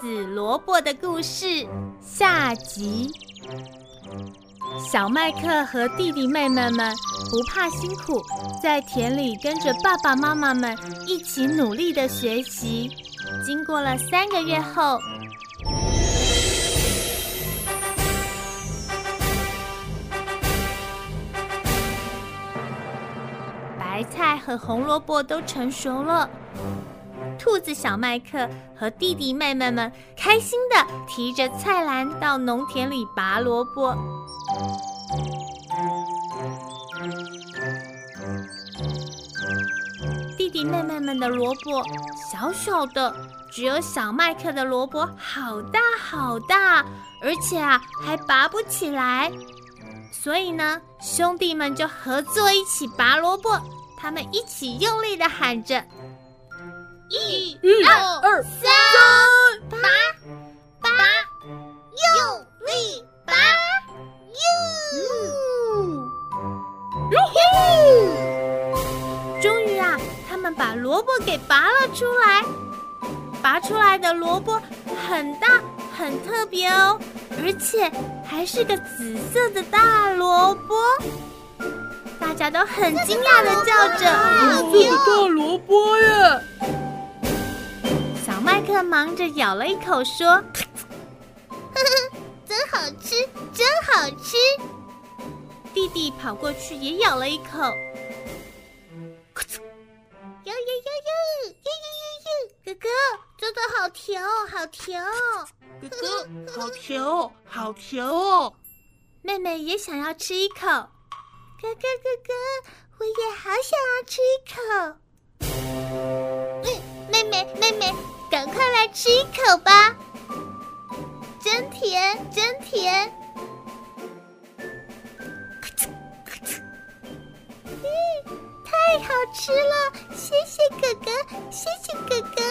紫萝卜的故事下集。小麦克和弟弟妹妹们不怕辛苦，在田里跟着爸爸妈妈们一起努力的学习。经过了三个月后，白菜和红萝卜都成熟了。兔子小麦克和弟弟妹妹们开心的提着菜篮到农田里拔萝卜。弟弟妹妹们的萝卜小小的，只有小麦克的萝卜好大好大，而且啊还拔不起来。所以呢，兄弟们就合作一起拔萝卜。他们一起用力的喊着。一、二、二、三，拔，拔，用力拔，哟，哟呼！终于啊，他们把萝卜给拔了出来。拔出来的萝卜很大，很特别哦，而且还是个紫色的大萝卜。大家都很惊讶的叫着：“紫色的大萝卜耶！”麦克忙着咬了一口，说：“呵呵，真好吃，真好吃。”弟弟跑过去也咬了一口！哥哥真的好甜哦，好甜哦！哥哥好甜哦，好甜哦！妹妹也想要吃一口，哥哥哥哥，我也好想要吃一口。嗯，妹妹妹妹。赶快来吃一口吧，真甜，真甜！嗯，太好吃了，谢谢哥哥，谢谢哥哥。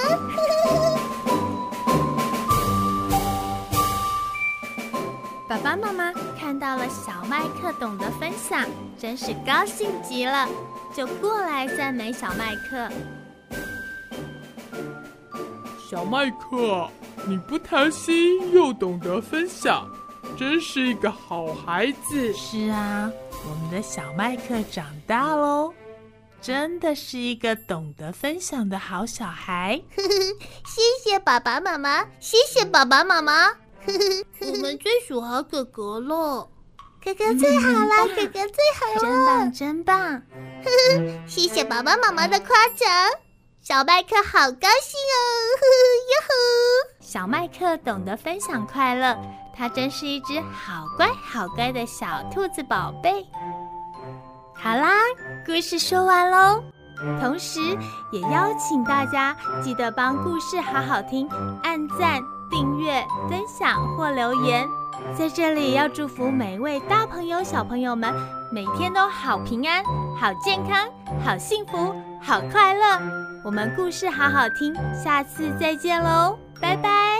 爸爸妈妈看到了小麦克懂得分享，真是高兴极了，就过来赞美小麦克。小麦克，你不贪心又懂得分享，真是一个好孩子。是啊，我们的小麦克长大喽，真的是一个懂得分享的好小孩。谢谢爸爸妈妈，谢谢爸爸妈妈。我们最喜欢哥哥了，哥哥最好了，哥哥最好了，真棒，真棒。谢谢爸爸妈妈的夸奖。小麦克好高兴哦！哟呵，小麦克懂得分享快乐，他真是一只好乖好乖的小兔子宝贝。好啦，故事说完喽，同时也邀请大家记得帮故事好好听，按赞、订阅、分享或留言。在这里要祝福每位大朋友、小朋友们，每天都好平安、好健康、好幸福、好快乐。我们故事好好听，下次再见喽，拜拜。